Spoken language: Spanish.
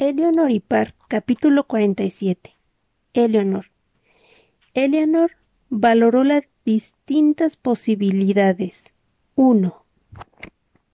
Eleanor y Park, capítulo 47. Eleanor. Eleanor valoró las distintas posibilidades. 1.